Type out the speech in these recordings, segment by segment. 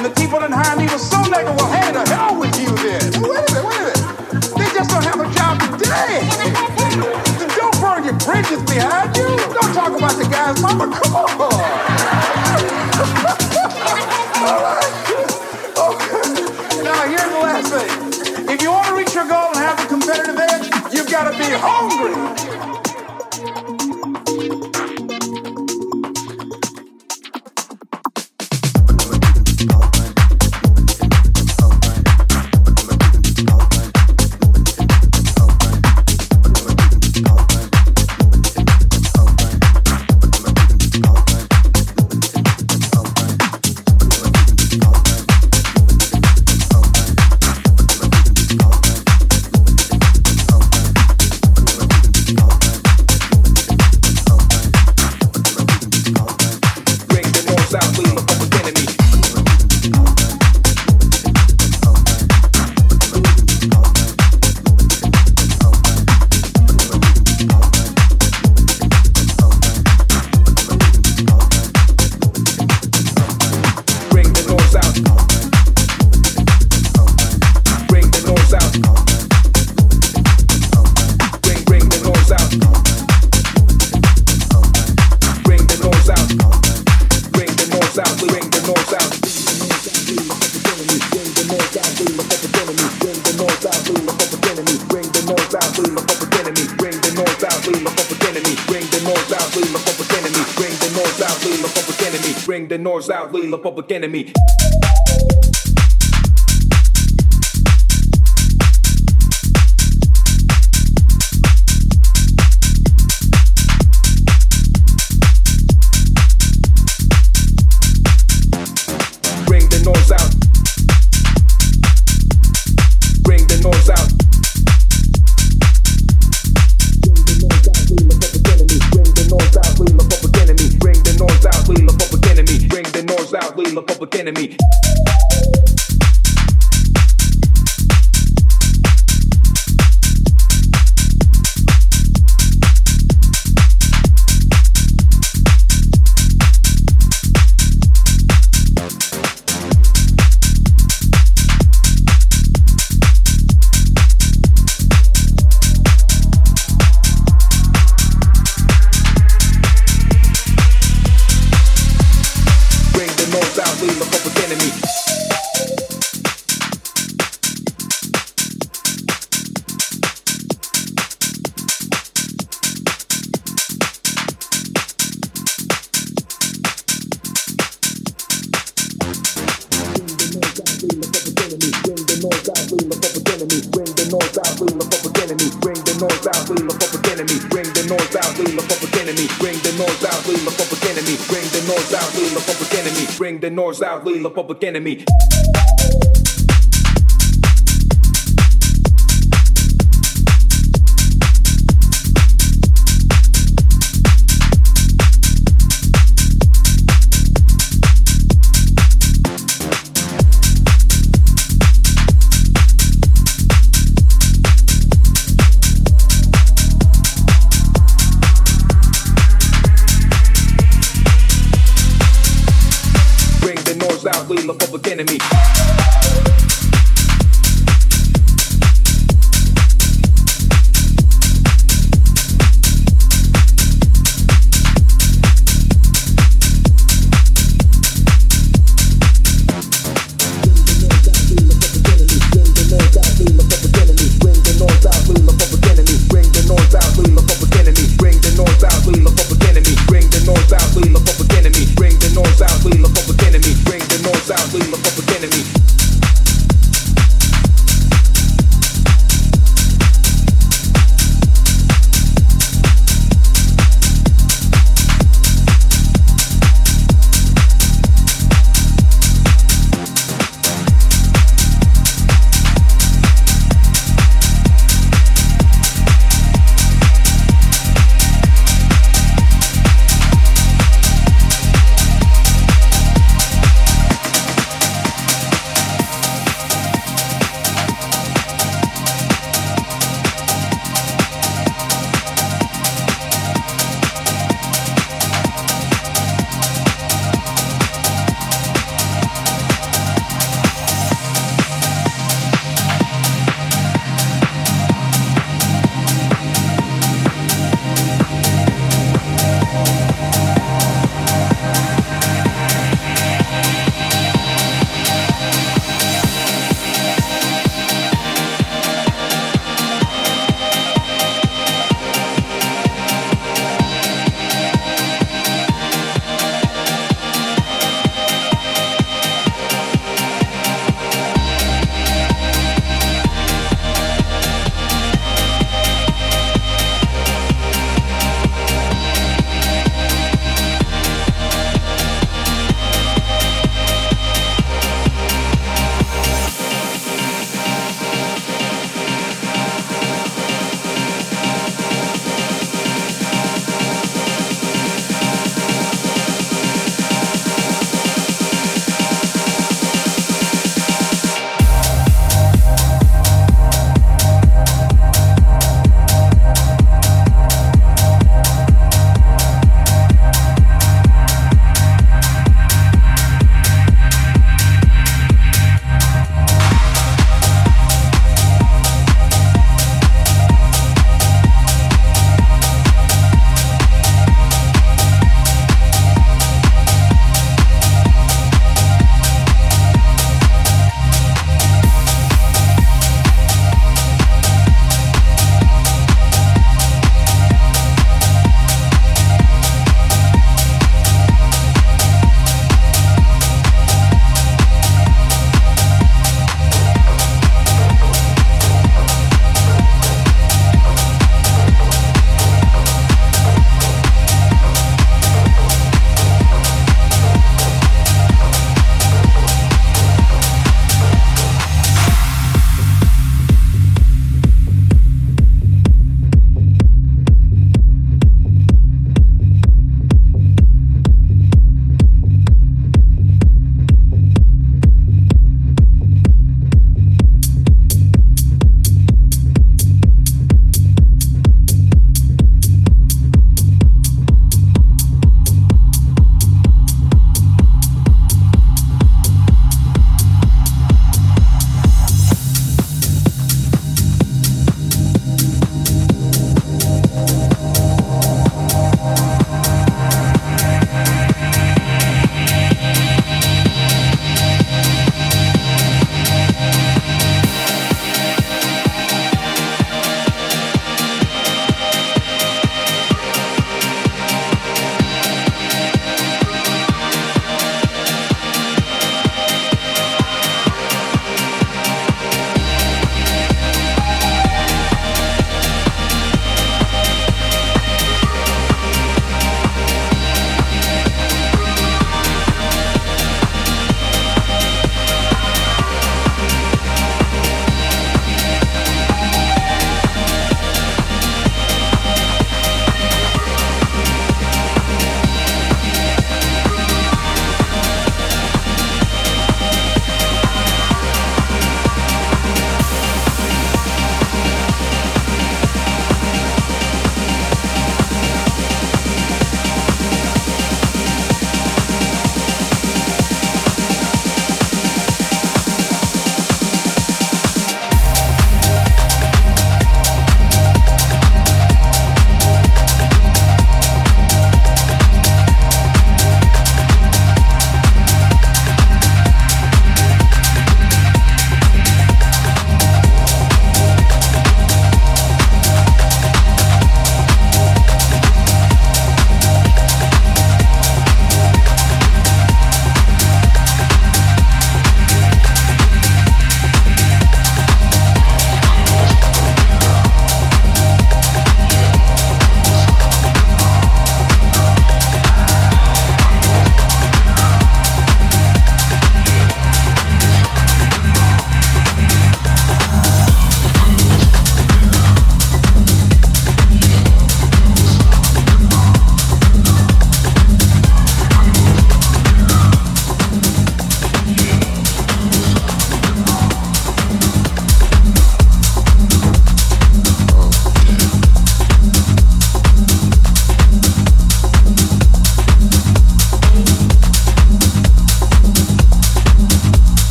And the people behind me were so negative. Well, hey, the hell with you then. Wait a minute, wait a minute. They just don't have a job today. don't burn your bridges behind you. Don't talk about the guy's mama. Come on. public enemy. public enemy. enemy.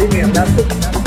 Let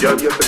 Yo, yo te